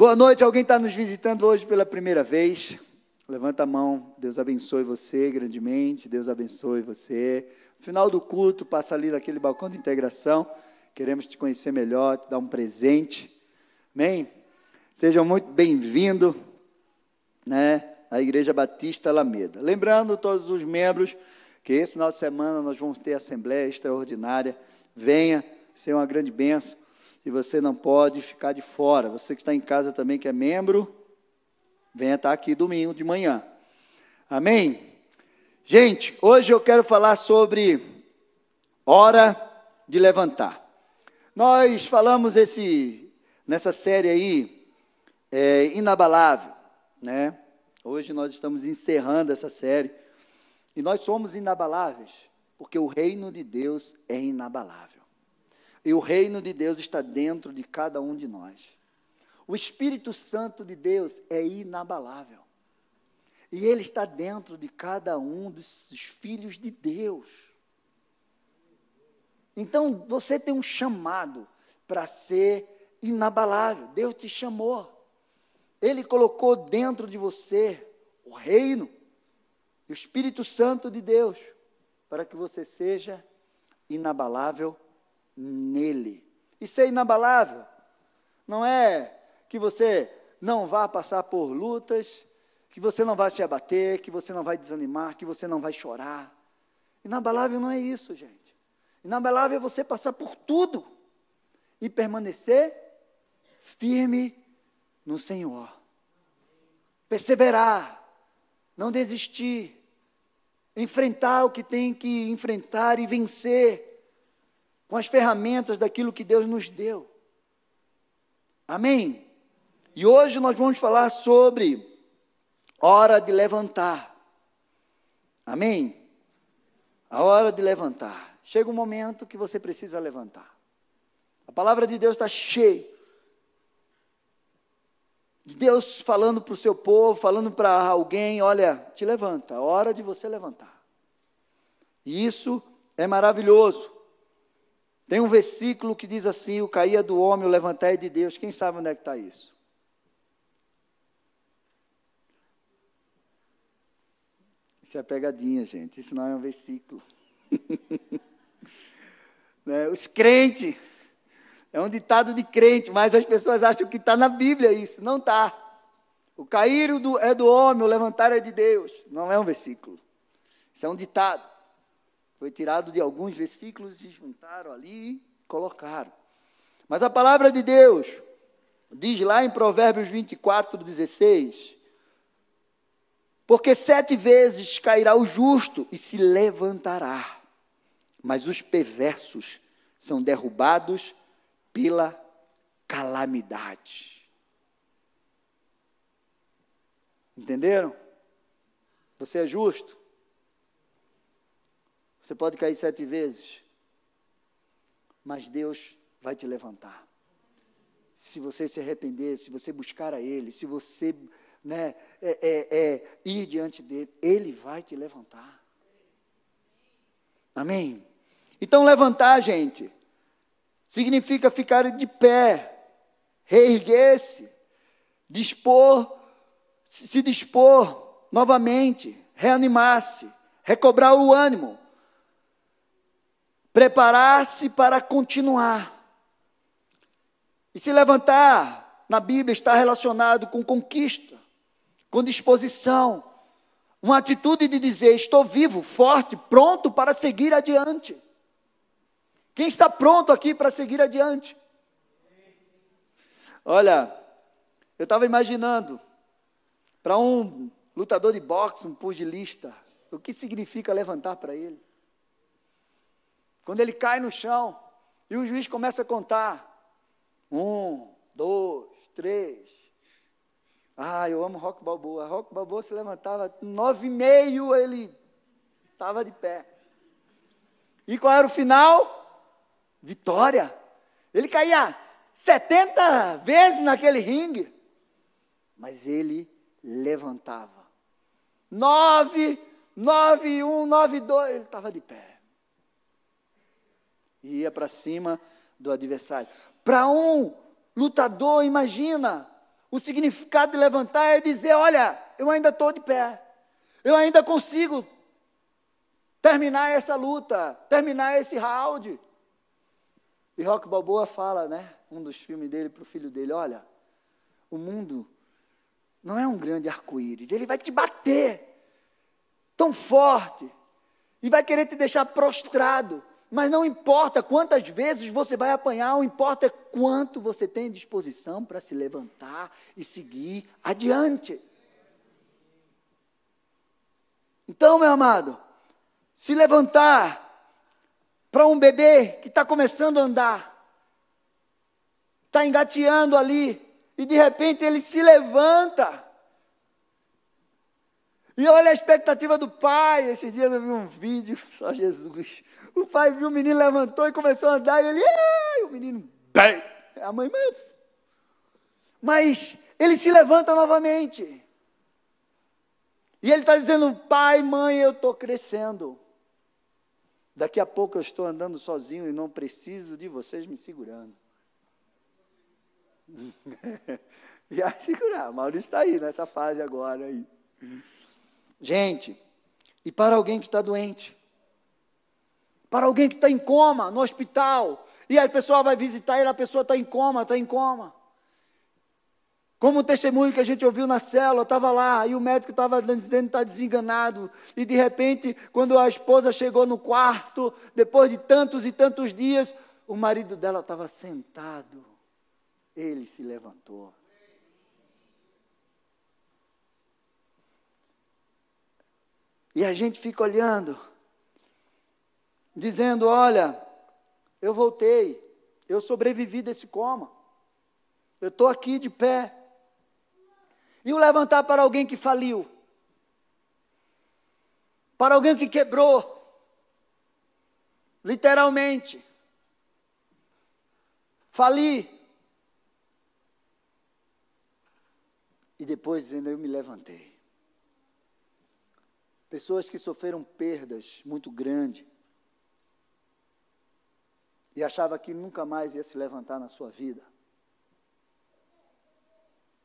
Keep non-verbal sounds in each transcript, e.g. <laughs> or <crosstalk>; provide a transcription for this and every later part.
Boa noite, alguém está nos visitando hoje pela primeira vez? Levanta a mão, Deus abençoe você grandemente, Deus abençoe você. Final do culto, passa ali naquele balcão de integração, queremos te conhecer melhor, te dar um presente. Amém? Sejam muito bem-vindos né, à Igreja Batista Alameda. Lembrando todos os membros que esse final de semana nós vamos ter assembleia extraordinária. Venha, ser uma grande bênção e você não pode ficar de fora. Você que está em casa também, que é membro, venha estar aqui domingo de manhã. Amém? Gente, hoje eu quero falar sobre hora de levantar. Nós falamos esse, nessa série aí, é, inabalável, né? Hoje nós estamos encerrando essa série. E nós somos inabaláveis, porque o reino de Deus é inabalável. E o reino de Deus está dentro de cada um de nós. O Espírito Santo de Deus é inabalável. E ele está dentro de cada um dos, dos filhos de Deus. Então, você tem um chamado para ser inabalável. Deus te chamou. Ele colocou dentro de você o reino, o Espírito Santo de Deus, para que você seja inabalável nele. E ser inabalável não é que você não vá passar por lutas, que você não vai se abater, que você não vai desanimar, que você não vai chorar. Inabalável não é isso, gente. Inabalável é você passar por tudo e permanecer firme no Senhor. Perseverar, não desistir, enfrentar o que tem que enfrentar e vencer com as ferramentas daquilo que Deus nos deu. Amém? E hoje nós vamos falar sobre hora de levantar. Amém? A hora de levantar. Chega um momento que você precisa levantar. A palavra de Deus está cheia. De Deus falando para o seu povo, falando para alguém: olha, te levanta, hora de você levantar. E isso é maravilhoso. Tem um versículo que diz assim: o caía do homem, o levantar é de Deus. Quem sabe onde é que está isso? Isso é pegadinha, gente. Isso não é um versículo. <laughs> né? Os crentes. É um ditado de crente, mas as pessoas acham que está na Bíblia isso. Não está. O cair é do homem, o levantar é de Deus. Não é um versículo. Isso é um ditado. Foi tirado de alguns versículos e juntaram ali e colocaram. Mas a palavra de Deus diz lá em Provérbios 24, 16: Porque sete vezes cairá o justo e se levantará, mas os perversos são derrubados pela calamidade. Entenderam? Você é justo? Você pode cair sete vezes, mas Deus vai te levantar. Se você se arrepender, se você buscar a Ele, se você né, é, é, é, ir diante dele, Ele vai te levantar. Amém? Então, levantar, gente, significa ficar de pé, reerguer-se, dispor, se dispor novamente, reanimar-se, recobrar o ânimo, preparar-se para continuar. E se levantar, na Bíblia, está relacionado com conquista, com disposição, uma atitude de dizer: estou vivo, forte, pronto para seguir adiante. Quem está pronto aqui para seguir adiante? Olha, eu estava imaginando, para um lutador de boxe, um pugilista, o que significa levantar para ele? Quando ele cai no chão e o juiz começa a contar. Um, dois, três. Ah, eu amo Rock Balboa. Rock Balboa se levantava nove e meio, ele estava de pé. E qual era o final? Vitória. Ele caía 70 vezes naquele ringue. Mas ele levantava. Nove, nove, um, nove, dois, ele estava de pé e ia para cima do adversário. Para um lutador, imagina O significado de levantar é dizer: olha, eu ainda estou de pé, eu ainda consigo terminar essa luta, terminar esse round. E Rock Balboa fala, né, um dos filmes dele para o filho dele: olha, o mundo não é um grande arco-íris, ele vai te bater tão forte e vai querer te deixar prostrado. Mas não importa quantas vezes você vai apanhar, o importa é quanto você tem disposição para se levantar e seguir adiante. Então, meu amado, se levantar para um bebê que está começando a andar, está engateando ali, e de repente ele se levanta. E olha a expectativa do pai. Esses dias eu vi um vídeo, só Jesus. O pai viu o menino levantou e começou a andar, e ele, Ai! o menino, bem. A mãe, mas. Mas ele se levanta novamente. E ele está dizendo: pai, mãe, eu estou crescendo. Daqui a pouco eu estou andando sozinho e não preciso de vocês me segurando. e a segurar. Maurício está aí nessa fase agora. Aí. Gente, e para alguém que está doente, para alguém que está em coma no hospital, e a pessoa vai visitar ele, a pessoa está em coma, está em coma. Como o testemunho que a gente ouviu na célula, estava lá, e o médico estava dizendo que está desenganado. E de repente, quando a esposa chegou no quarto, depois de tantos e tantos dias, o marido dela estava sentado. Ele se levantou. E a gente fica olhando, dizendo: Olha, eu voltei, eu sobrevivi desse coma, eu estou aqui de pé. E o levantar para alguém que faliu, para alguém que quebrou, literalmente, fali. E depois dizendo: Eu me levantei. Pessoas que sofreram perdas muito grandes e achava que nunca mais ia se levantar na sua vida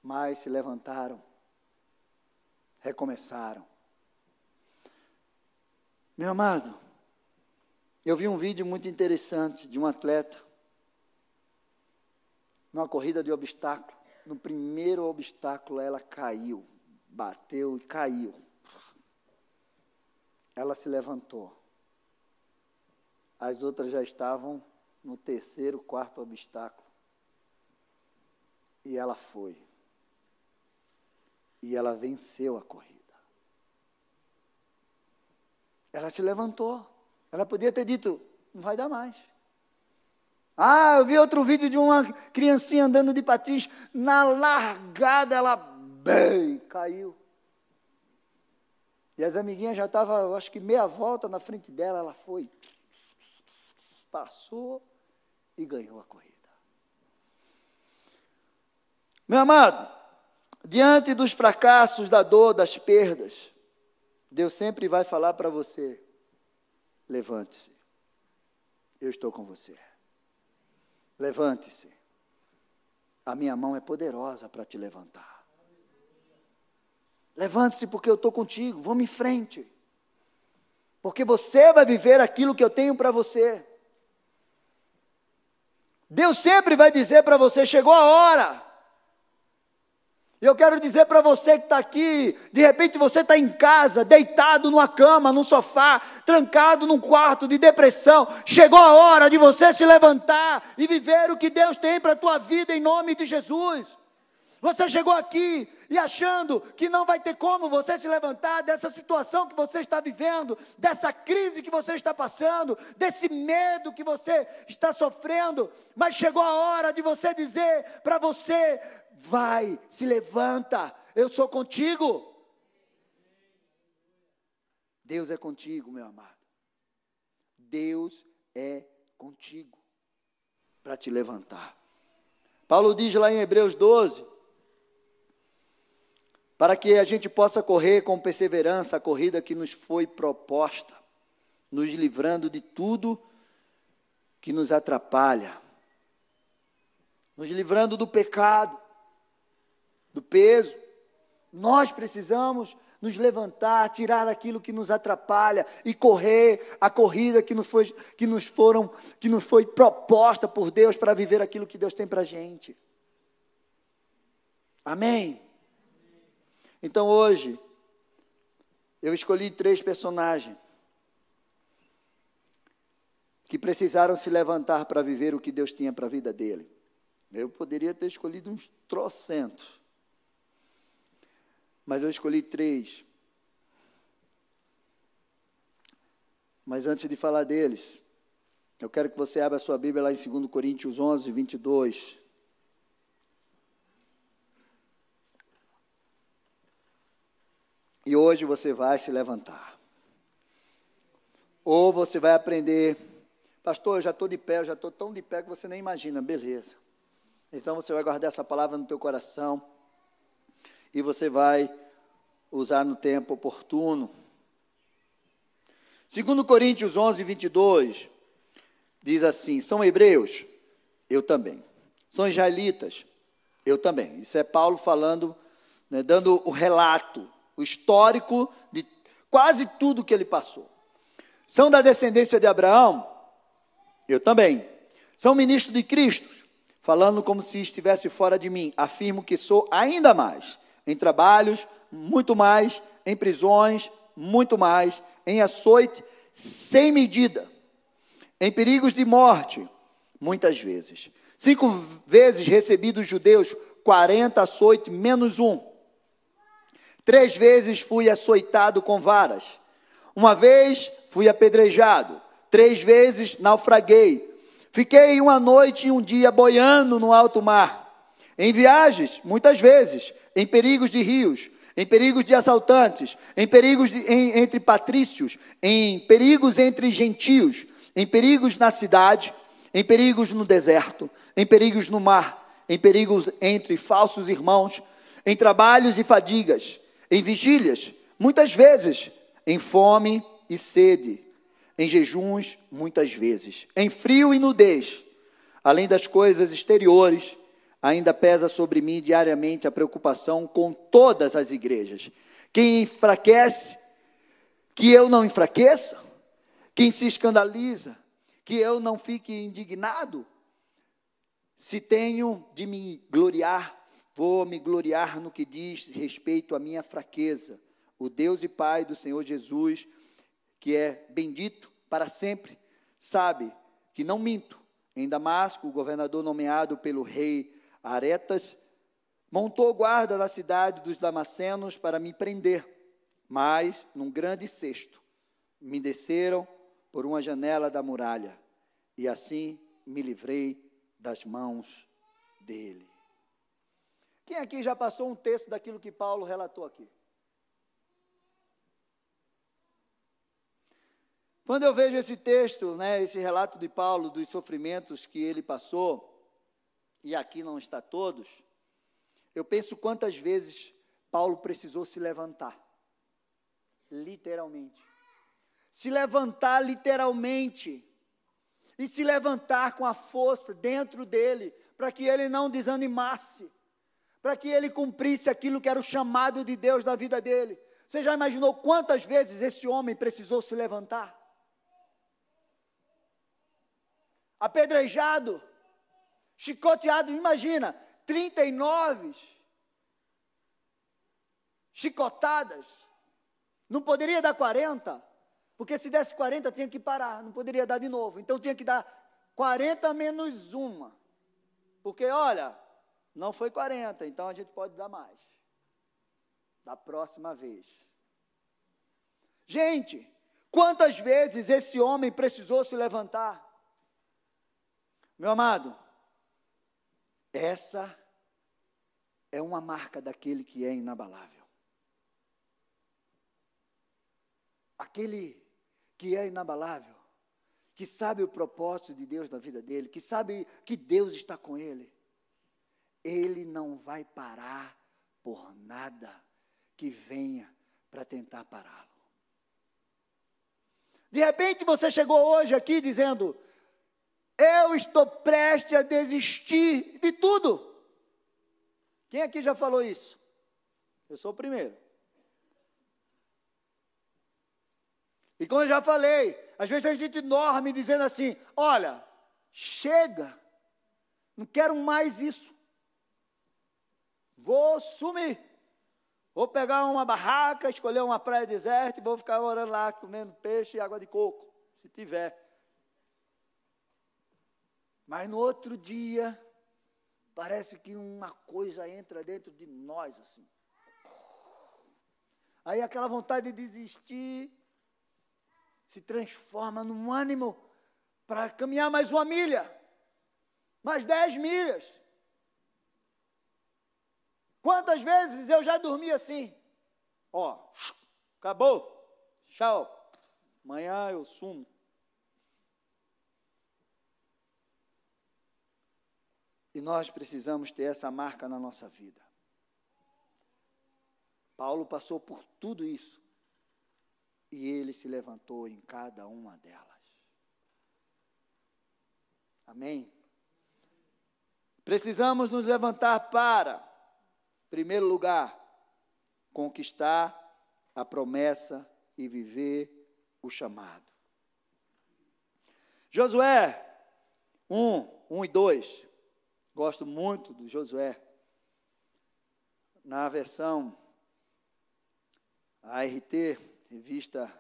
mas se levantaram, recomeçaram. Meu amado, eu vi um vídeo muito interessante de um atleta, numa corrida de obstáculo. No primeiro obstáculo, ela caiu, bateu e caiu. Ela se levantou. As outras já estavam no terceiro, quarto obstáculo. E ela foi e ela venceu a corrida. Ela se levantou. Ela podia ter dito: não vai dar mais. Ah, eu vi outro vídeo de uma criancinha andando de patins. Na largada, ela bem caiu. E as amiguinhas já estavam, acho que meia volta na frente dela. Ela foi, passou e ganhou a corrida. Meu amado, Diante dos fracassos, da dor, das perdas, Deus sempre vai falar para você: levante-se, eu estou com você. Levante-se, a minha mão é poderosa para te levantar. Levante-se, porque eu estou contigo, vamos em frente. Porque você vai viver aquilo que eu tenho para você. Deus sempre vai dizer para você: chegou a hora. E eu quero dizer para você que está aqui, de repente você está em casa, deitado numa cama, num sofá, trancado num quarto de depressão. Chegou a hora de você se levantar e viver o que Deus tem para a tua vida em nome de Jesus. Você chegou aqui e achando que não vai ter como você se levantar dessa situação que você está vivendo, dessa crise que você está passando, desse medo que você está sofrendo, mas chegou a hora de você dizer para você: vai, se levanta, eu sou contigo. Deus é contigo, meu amado. Deus é contigo para te levantar. Paulo diz lá em Hebreus 12: para que a gente possa correr com perseverança a corrida que nos foi proposta, nos livrando de tudo que nos atrapalha, nos livrando do pecado, peso. Nós precisamos nos levantar, tirar aquilo que nos atrapalha e correr a corrida que nos foi, que nos foram, que nos foi proposta por Deus para viver aquilo que Deus tem para a gente. Amém? Então hoje, eu escolhi três personagens que precisaram se levantar para viver o que Deus tinha para a vida dele. Eu poderia ter escolhido uns trocentos, mas eu escolhi três. Mas antes de falar deles, eu quero que você abra a sua Bíblia lá em 2 Coríntios 11, 22. E hoje você vai se levantar. Ou você vai aprender, pastor, eu já estou de pé, eu já estou tão de pé que você nem imagina, beleza. Então você vai guardar essa palavra no teu coração e você vai usar no tempo oportuno. Segundo Coríntios 11, 22, diz assim, são hebreus? Eu também. São israelitas? Eu também. Isso é Paulo falando, né, dando o relato o histórico de quase tudo que ele passou. São da descendência de Abraão? Eu também. São ministros de Cristo? Falando como se estivesse fora de mim, afirmo que sou ainda mais. Em trabalhos, muito mais. Em prisões, muito mais. Em açoite, sem medida. Em perigos de morte, muitas vezes. Cinco vezes recebi dos judeus 40 açoites menos um Três vezes fui açoitado com varas. Uma vez fui apedrejado. Três vezes naufraguei. Fiquei uma noite e um dia boiando no alto mar. Em viagens, muitas vezes, em perigos de rios, em perigos de assaltantes, em perigos de, em, entre patrícios, em perigos entre gentios, em perigos na cidade, em perigos no deserto, em perigos no mar, em perigos entre falsos irmãos, em trabalhos e fadigas, em vigílias, muitas vezes, em fome e sede, em jejuns, muitas vezes, em frio e nudez. Além das coisas exteriores, ainda pesa sobre mim diariamente a preocupação com todas as igrejas. Quem enfraquece, que eu não enfraqueça. Quem se escandaliza, que eu não fique indignado. Se tenho de me gloriar, Vou me gloriar no que diz respeito à minha fraqueza. O Deus e Pai do Senhor Jesus, que é bendito para sempre, sabe que não minto. Em Damasco, o governador nomeado pelo rei Aretas montou guarda na cidade dos Damascenos para me prender, mas num grande cesto me desceram por uma janela da muralha, e assim me livrei das mãos dele. Quem aqui já passou um texto daquilo que Paulo relatou aqui? Quando eu vejo esse texto, né, esse relato de Paulo dos sofrimentos que ele passou, e aqui não está todos, eu penso quantas vezes Paulo precisou se levantar. Literalmente. Se levantar literalmente. E se levantar com a força dentro dele, para que ele não desanimasse para que ele cumprisse aquilo que era o chamado de Deus na vida dele. Você já imaginou quantas vezes esse homem precisou se levantar? Apedrejado, chicoteado, imagina, 39 chicotadas. Não poderia dar 40, porque se desse 40 tinha que parar, não poderia dar de novo. Então tinha que dar 40 menos uma. Porque olha, não foi 40, então a gente pode dar mais. Da próxima vez. Gente, quantas vezes esse homem precisou se levantar? Meu amado, essa é uma marca daquele que é inabalável. Aquele que é inabalável, que sabe o propósito de Deus na vida dele, que sabe que Deus está com ele ele não vai parar por nada que venha para tentar pará-lo. De repente você chegou hoje aqui dizendo: Eu estou prestes a desistir de tudo. Quem aqui já falou isso? Eu sou o primeiro. E como eu já falei, às vezes a gente dorme dizendo assim: olha, chega, não quero mais isso. Vou sumir. Vou pegar uma barraca, escolher uma praia deserta e vou ficar orando lá, comendo peixe e água de coco, se tiver. Mas no outro dia, parece que uma coisa entra dentro de nós assim. Aí aquela vontade de desistir se transforma num ânimo para caminhar mais uma milha, mais dez milhas. Quantas vezes eu já dormi assim? Ó, acabou, tchau, amanhã eu sumo. E nós precisamos ter essa marca na nossa vida. Paulo passou por tudo isso. E ele se levantou em cada uma delas. Amém? Precisamos nos levantar para, primeiro lugar, conquistar a promessa e viver o chamado. Josué 1, 1 e 2. Gosto muito do Josué. Na versão ART, revista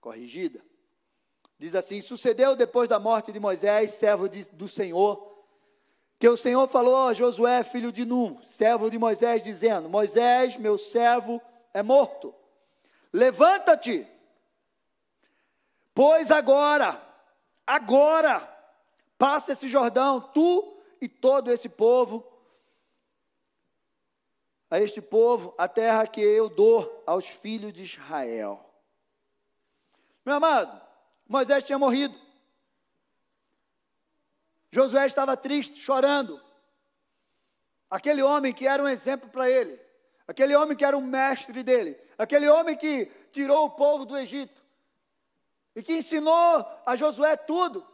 corrigida, diz assim: Sucedeu depois da morte de Moisés, servo de, do Senhor, que o Senhor falou a Josué, filho de Num, servo de Moisés, dizendo: Moisés, meu servo, é morto. Levanta-te, pois agora, agora, passa esse Jordão, tu e todo esse povo, a este povo, a terra que eu dou aos filhos de Israel. Meu amado, Moisés tinha morrido. Josué estava triste, chorando. Aquele homem que era um exemplo para ele, aquele homem que era um mestre dele, aquele homem que tirou o povo do Egito e que ensinou a Josué tudo.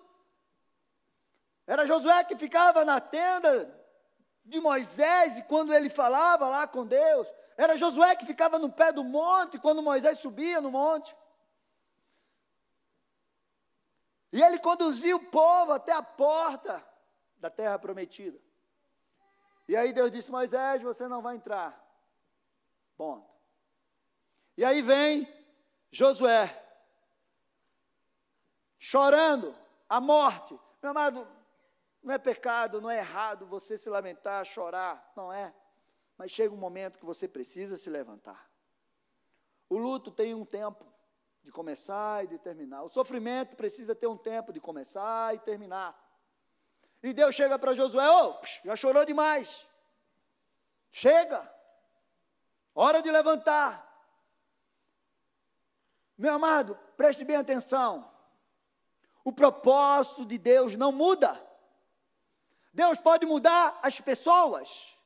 Era Josué que ficava na tenda de Moisés e quando ele falava lá com Deus. Era Josué que ficava no pé do monte quando Moisés subia no monte. E ele conduzia o povo até a porta da terra prometida. E aí Deus disse: Moisés, você não vai entrar. Ponto. E aí vem Josué, chorando a morte. Meu amado, não é pecado, não é errado você se lamentar, chorar, não é. Mas chega um momento que você precisa se levantar. O luto tem um tempo de começar e de terminar. O sofrimento precisa ter um tempo de começar e terminar. E Deus chega para Josué: oh, já chorou demais. Chega. Hora de levantar. Meu amado, preste bem atenção. O propósito de Deus não muda. Deus pode mudar as pessoas,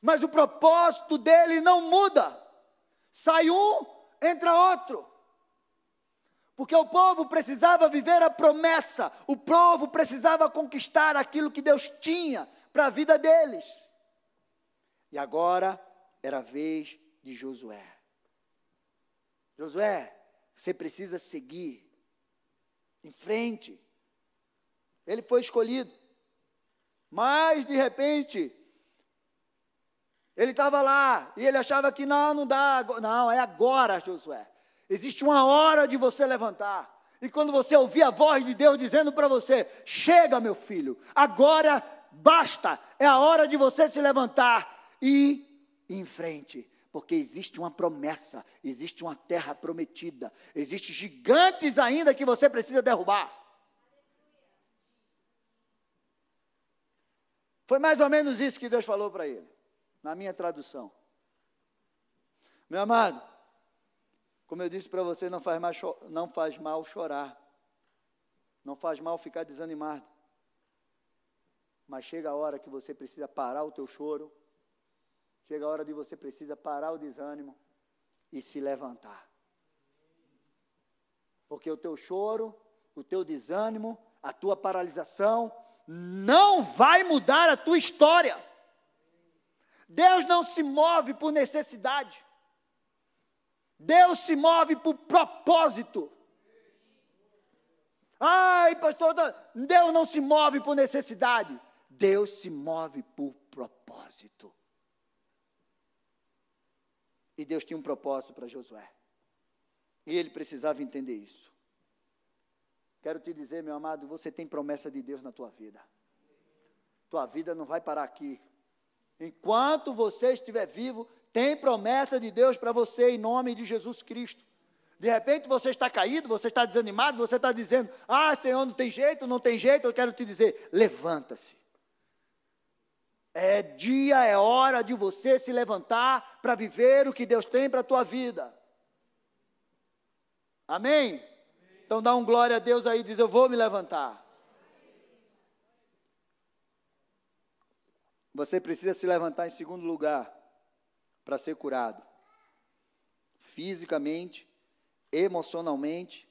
mas o propósito dele não muda. Sai um, entra outro. Porque o povo precisava viver a promessa, o povo precisava conquistar aquilo que Deus tinha para a vida deles. E agora era a vez de Josué. Josué, você precisa seguir em frente. Ele foi escolhido. Mas, de repente, ele estava lá e ele achava que não, não dá. Não, é agora, Josué. Existe uma hora de você levantar. E quando você ouvir a voz de Deus dizendo para você: Chega, meu filho, agora basta, é a hora de você se levantar e ir em frente. Porque existe uma promessa, existe uma terra prometida, existem gigantes ainda que você precisa derrubar. Foi mais ou menos isso que Deus falou para ele, na minha tradução. Meu amado, como eu disse para você, não faz, mal, não faz mal chorar, não faz mal ficar desanimado. Mas chega a hora que você precisa parar o teu choro, chega a hora de você precisa parar o desânimo e se levantar. Porque o teu choro, o teu desânimo, a tua paralisação, não vai mudar a tua história. Deus não se move por necessidade. Deus se move por propósito. Ai, pastor, Deus não se move por necessidade. Deus se move por propósito. E Deus tinha um propósito para Josué. E ele precisava entender isso. Quero te dizer, meu amado, você tem promessa de Deus na tua vida. Tua vida não vai parar aqui. Enquanto você estiver vivo, tem promessa de Deus para você em nome de Jesus Cristo. De repente você está caído, você está desanimado, você está dizendo: Ah, Senhor, não tem jeito, não tem jeito. Eu quero te dizer: levanta-se. É dia, é hora de você se levantar para viver o que Deus tem para a tua vida. Amém? Então dá um glória a Deus aí, diz: Eu vou me levantar. Você precisa se levantar em segundo lugar para ser curado. Fisicamente, emocionalmente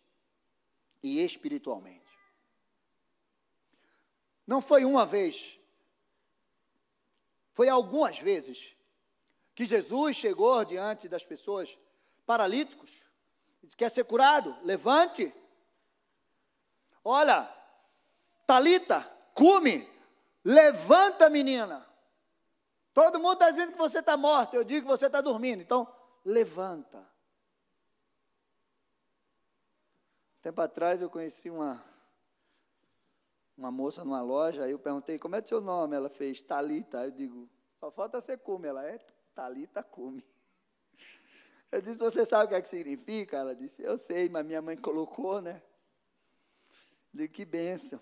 e espiritualmente. Não foi uma vez, foi algumas vezes que Jesus chegou diante das pessoas paralíticos, quer ser curado, levante. Olha, Talita, cume, levanta menina. Todo mundo está dizendo que você está morto, eu digo que você está dormindo. Então, levanta. Tempo atrás eu conheci uma, uma moça numa loja, aí eu perguntei, como é o seu nome? Ela fez Talita. Eu digo, só falta ser cume. Ela é Talita cume. <laughs> Eu disse, você sabe o que é que significa? Ela disse, eu sei, mas minha mãe colocou, né? Eu digo, que bênção.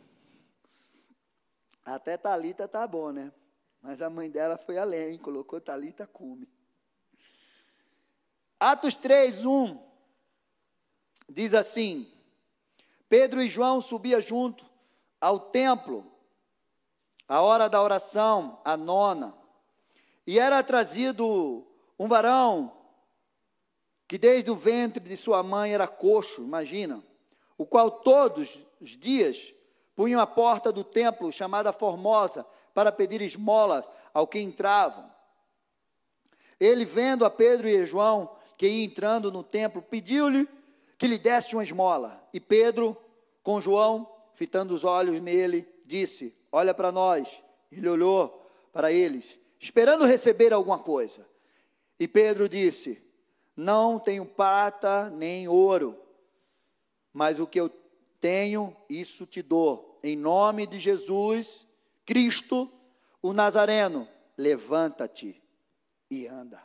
Até Talita tá bom, né? Mas a mãe dela foi além, colocou Talita cume. Atos 3, 1 diz assim: Pedro e João subiam junto ao templo, a hora da oração, a nona, e era trazido um varão que desde o ventre de sua mãe era coxo, imagina, o qual todos os dias punham a porta do templo chamada Formosa para pedir esmolas ao que entravam. Ele, vendo a Pedro e a João que ia entrando no templo, pediu-lhe que lhe desse uma esmola. E Pedro, com João, fitando os olhos nele, disse: Olha para nós. Ele olhou para eles, esperando receber alguma coisa. E Pedro disse: Não tenho prata nem ouro, mas o que eu tenho, isso te dou. Em nome de Jesus, Cristo, o Nazareno, levanta-te e anda.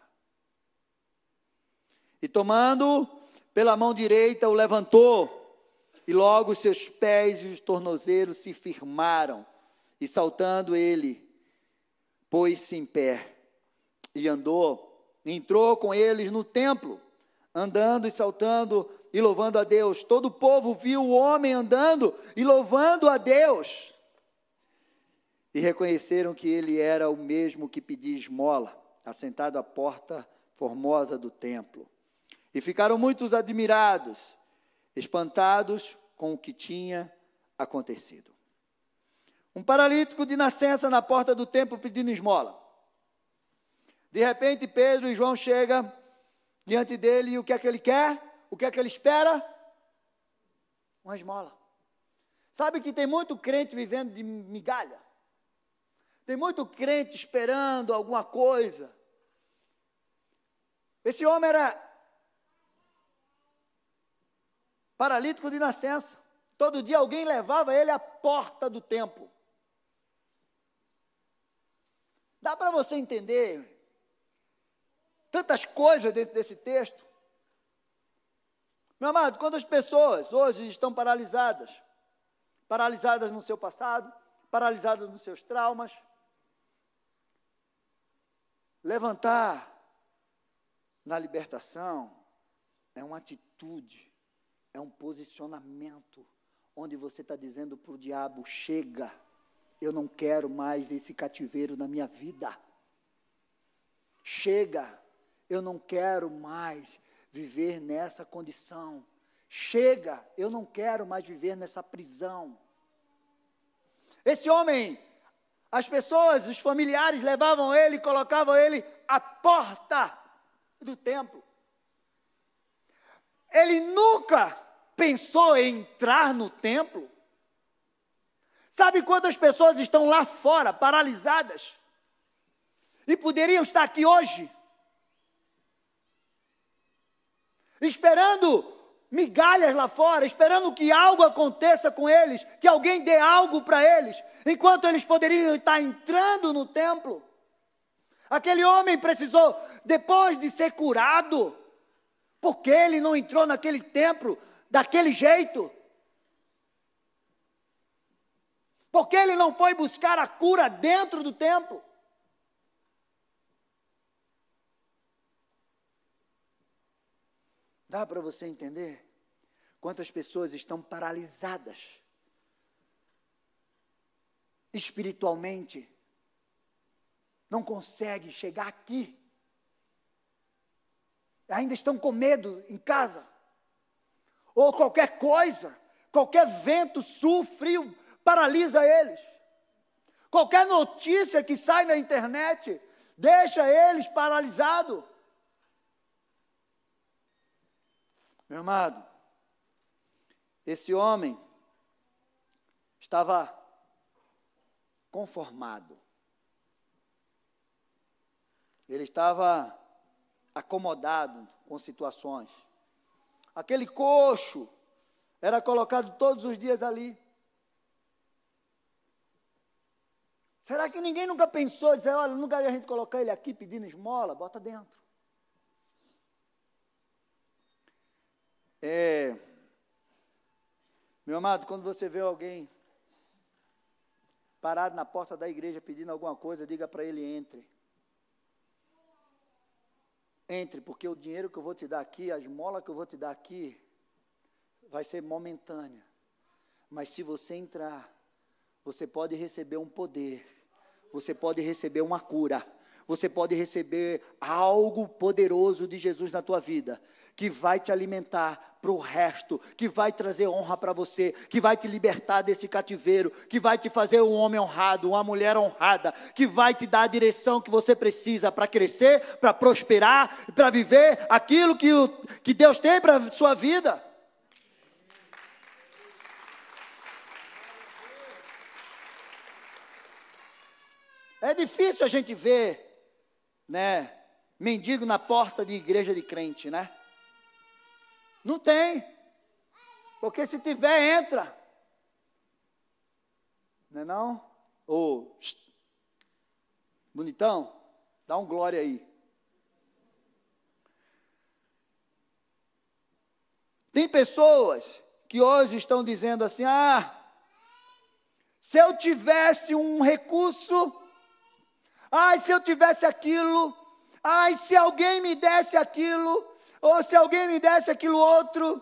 E tomando pela mão direita, o levantou, e logo os seus pés e os tornozelos se firmaram, e saltando ele, pôs-se em pé, e andou, entrou com eles no templo, andando e saltando e louvando a Deus. Todo o povo viu o homem andando e louvando a Deus e reconheceram que ele era o mesmo que pedia esmola, assentado à porta formosa do templo. E ficaram muitos admirados, espantados com o que tinha acontecido. Um paralítico de nascença na porta do templo pedindo esmola. De repente, Pedro e João chegam diante dele e o que é que ele quer? O que é que ele espera? Uma esmola. Sabe que tem muito crente vivendo de migalha? Tem muito crente esperando alguma coisa. Esse homem era paralítico de nascença. Todo dia alguém levava ele à porta do templo. Dá para você entender tantas coisas dentro desse texto? Meu amado, quando as pessoas hoje estão paralisadas, paralisadas no seu passado, paralisadas nos seus traumas, Levantar na libertação é uma atitude, é um posicionamento, onde você está dizendo para o diabo: chega, eu não quero mais esse cativeiro na minha vida. Chega, eu não quero mais viver nessa condição. Chega, eu não quero mais viver nessa prisão. Esse homem as pessoas, os familiares levavam ele colocavam ele à porta do templo. Ele nunca pensou em entrar no templo. Sabe quantas pessoas estão lá fora, paralisadas, e poderiam estar aqui hoje, esperando migalhas lá fora, esperando que algo aconteça com eles, que alguém dê algo para eles, enquanto eles poderiam estar entrando no templo. Aquele homem precisou, depois de ser curado, porque ele não entrou naquele templo daquele jeito? Porque ele não foi buscar a cura dentro do templo? Dá para você entender quantas pessoas estão paralisadas espiritualmente, não conseguem chegar aqui, ainda estão com medo em casa, ou qualquer coisa, qualquer vento, sul, frio, paralisa eles. Qualquer notícia que sai na internet deixa eles paralisados. Meu amado, esse homem estava conformado. Ele estava acomodado com situações. Aquele coxo era colocado todos os dias ali. Será que ninguém nunca pensou, dizer, olha, nunca a gente colocar ele aqui pedindo esmola, bota dentro. É, meu amado, quando você vê alguém parado na porta da igreja pedindo alguma coisa, diga para ele: entre. Entre, porque o dinheiro que eu vou te dar aqui, a esmola que eu vou te dar aqui, vai ser momentânea. Mas se você entrar, você pode receber um poder, você pode receber uma cura, você pode receber algo poderoso de Jesus na tua vida, que vai te alimentar para o resto, que vai trazer honra para você, que vai te libertar desse cativeiro, que vai te fazer um homem honrado, uma mulher honrada, que vai te dar a direção que você precisa para crescer, para prosperar, para viver aquilo que, o, que Deus tem para a sua vida. É difícil a gente ver né, mendigo na porta de igreja de crente, né? Não tem. Porque se tiver, entra. Não é não? Ô, bonitão, dá um glória aí. Tem pessoas que hoje estão dizendo assim: ah, se eu tivesse um recurso Ai, se eu tivesse aquilo. Ai, se alguém me desse aquilo. Ou se alguém me desse aquilo outro.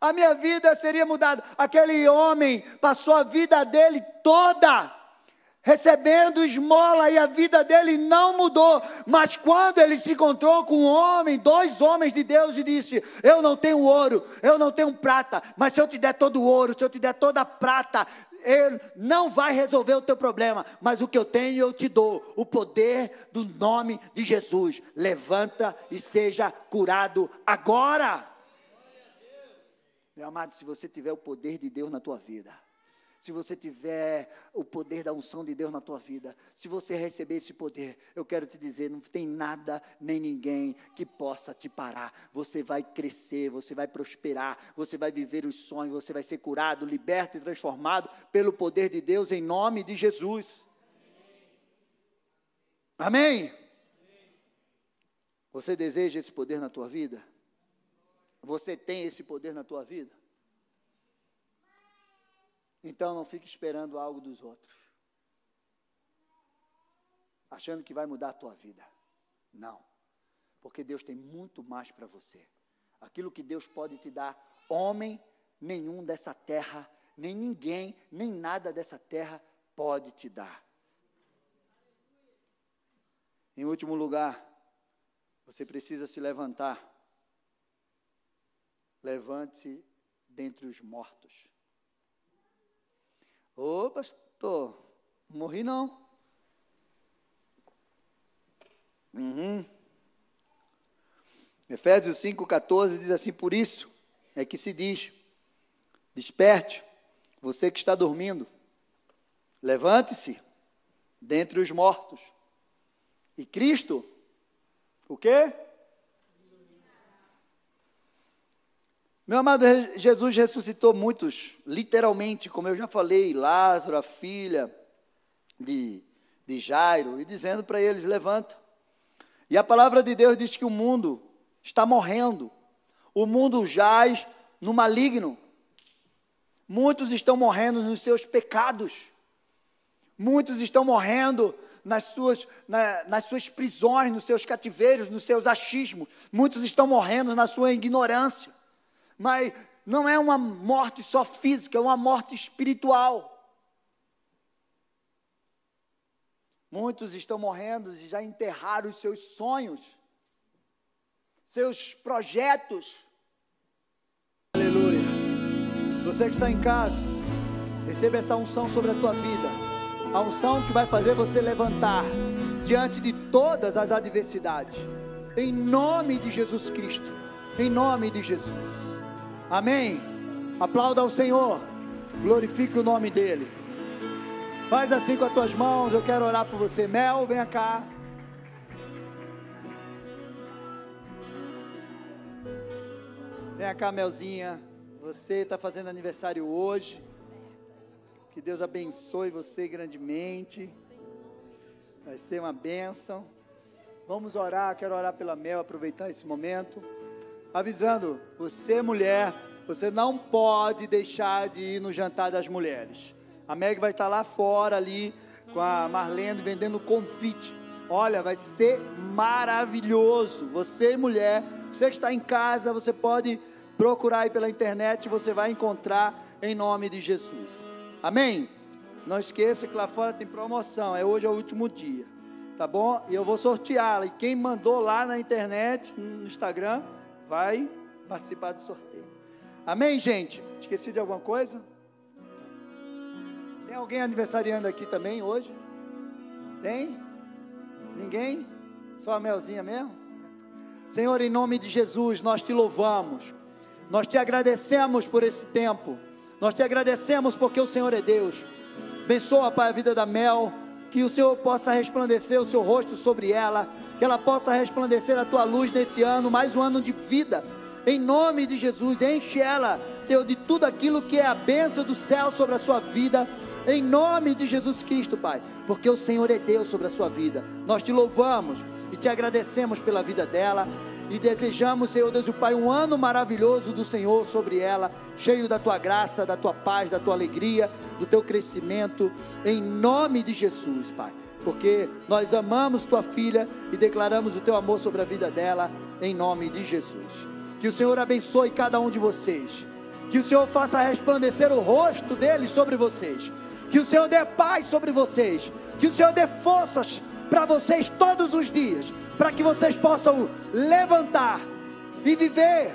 A minha vida seria mudada. Aquele homem passou a vida dele toda recebendo esmola e a vida dele não mudou. Mas quando ele se encontrou com um homem, dois homens de Deus, e disse: Eu não tenho ouro, eu não tenho prata, mas se eu te der todo o ouro, se eu te der toda a prata, ele não vai resolver o teu problema, mas o que eu tenho eu te dou, o poder do nome de Jesus. Levanta e seja curado agora. Meu amado, se você tiver o poder de Deus na tua vida, se você tiver o poder da unção de Deus na tua vida, se você receber esse poder, eu quero te dizer, não tem nada nem ninguém que possa te parar. Você vai crescer, você vai prosperar, você vai viver os sonhos, você vai ser curado, liberto e transformado pelo poder de Deus em nome de Jesus. Amém? Você deseja esse poder na tua vida? Você tem esse poder na tua vida? Então não fique esperando algo dos outros. Achando que vai mudar a tua vida. Não. Porque Deus tem muito mais para você. Aquilo que Deus pode te dar, homem nenhum dessa terra, nem ninguém, nem nada dessa terra pode te dar. Em último lugar, você precisa se levantar. Levante-se dentre os mortos. Ô, oh, pastor, morri não. Uhum. Efésios 5,14 diz assim: Por isso é que se diz: Desperte, você que está dormindo, levante-se dentre os mortos, e Cristo, o quê? Meu amado Jesus ressuscitou muitos, literalmente, como eu já falei, Lázaro, a filha de, de Jairo, e dizendo para eles: levanta. E a palavra de Deus diz que o mundo está morrendo, o mundo jaz no maligno. Muitos estão morrendo nos seus pecados, muitos estão morrendo nas suas, na, nas suas prisões, nos seus cativeiros, nos seus achismos, muitos estão morrendo na sua ignorância mas não é uma morte só física, é uma morte espiritual. Muitos estão morrendo e já enterraram os seus sonhos, seus projetos. Aleluia. Você que está em casa, receba essa unção sobre a tua vida. A unção que vai fazer você levantar diante de todas as adversidades. Em nome de Jesus Cristo. Em nome de Jesus. Amém? Aplauda ao Senhor. Glorifique o nome dEle. Faz assim com as tuas mãos. Eu quero orar por você. Mel, venha cá. Venha cá, Melzinha. Você está fazendo aniversário hoje. Que Deus abençoe você grandemente. Vai ser uma bênção. Vamos orar. Quero orar pela Mel, aproveitar esse momento avisando: você, mulher, você não pode deixar de ir no jantar das mulheres. A Meg vai estar lá fora, ali, com a Marlene, vendendo confite. Olha, vai ser maravilhoso. Você, mulher, você que está em casa, você pode procurar aí pela internet, você vai encontrar em nome de Jesus. Amém? Não esqueça que lá fora tem promoção, é hoje é o último dia. Tá bom? E eu vou sorteá-la. E quem mandou lá na internet, no Instagram, vai participar do sorteio. Amém, gente? Esqueci de alguma coisa? Tem alguém aniversariando aqui também hoje? Tem? Ninguém? Só a Melzinha mesmo? Senhor, em nome de Jesus, nós te louvamos, nós te agradecemos por esse tempo, nós te agradecemos porque o Senhor é Deus. Abençoa, Pai, a vida da Mel, que o Senhor possa resplandecer o seu rosto sobre ela que ela possa resplandecer a tua luz nesse ano, mais um ano de vida. Em nome de Jesus, enche ela, Senhor, de tudo aquilo que é a bênção do céu sobre a sua vida. Em nome de Jesus Cristo, Pai, porque o Senhor é Deus sobre a sua vida. Nós te louvamos e te agradecemos pela vida dela. E desejamos, Senhor Deus e Pai, um ano maravilhoso do Senhor sobre ela, cheio da tua graça, da tua paz, da tua alegria, do teu crescimento, em nome de Jesus, Pai porque nós amamos tua filha e declaramos o teu amor sobre a vida dela, em nome de Jesus. Que o Senhor abençoe cada um de vocês, que o Senhor faça resplandecer o rosto dele sobre vocês, que o Senhor dê paz sobre vocês, que o Senhor dê forças para vocês todos os dias, para que vocês possam levantar e viver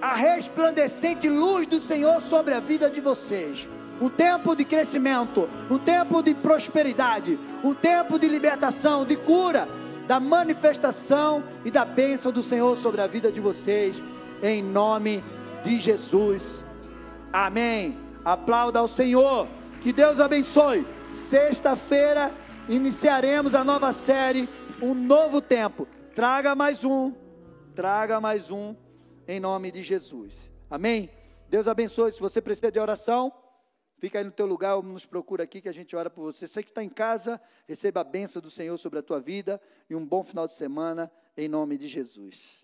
a resplandecente luz do Senhor sobre a vida de vocês um tempo de crescimento, um tempo de prosperidade, um tempo de libertação, de cura, da manifestação e da bênção do Senhor sobre a vida de vocês, em nome de Jesus. Amém. Aplauda ao Senhor. Que Deus abençoe. Sexta-feira iniciaremos a nova série, um novo tempo. Traga mais um, traga mais um, em nome de Jesus. Amém. Deus abençoe. Se você precisa de oração, Fica aí no teu lugar, nos procura aqui que a gente ora por você. Você que está em casa, receba a bênção do Senhor sobre a tua vida e um bom final de semana, em nome de Jesus.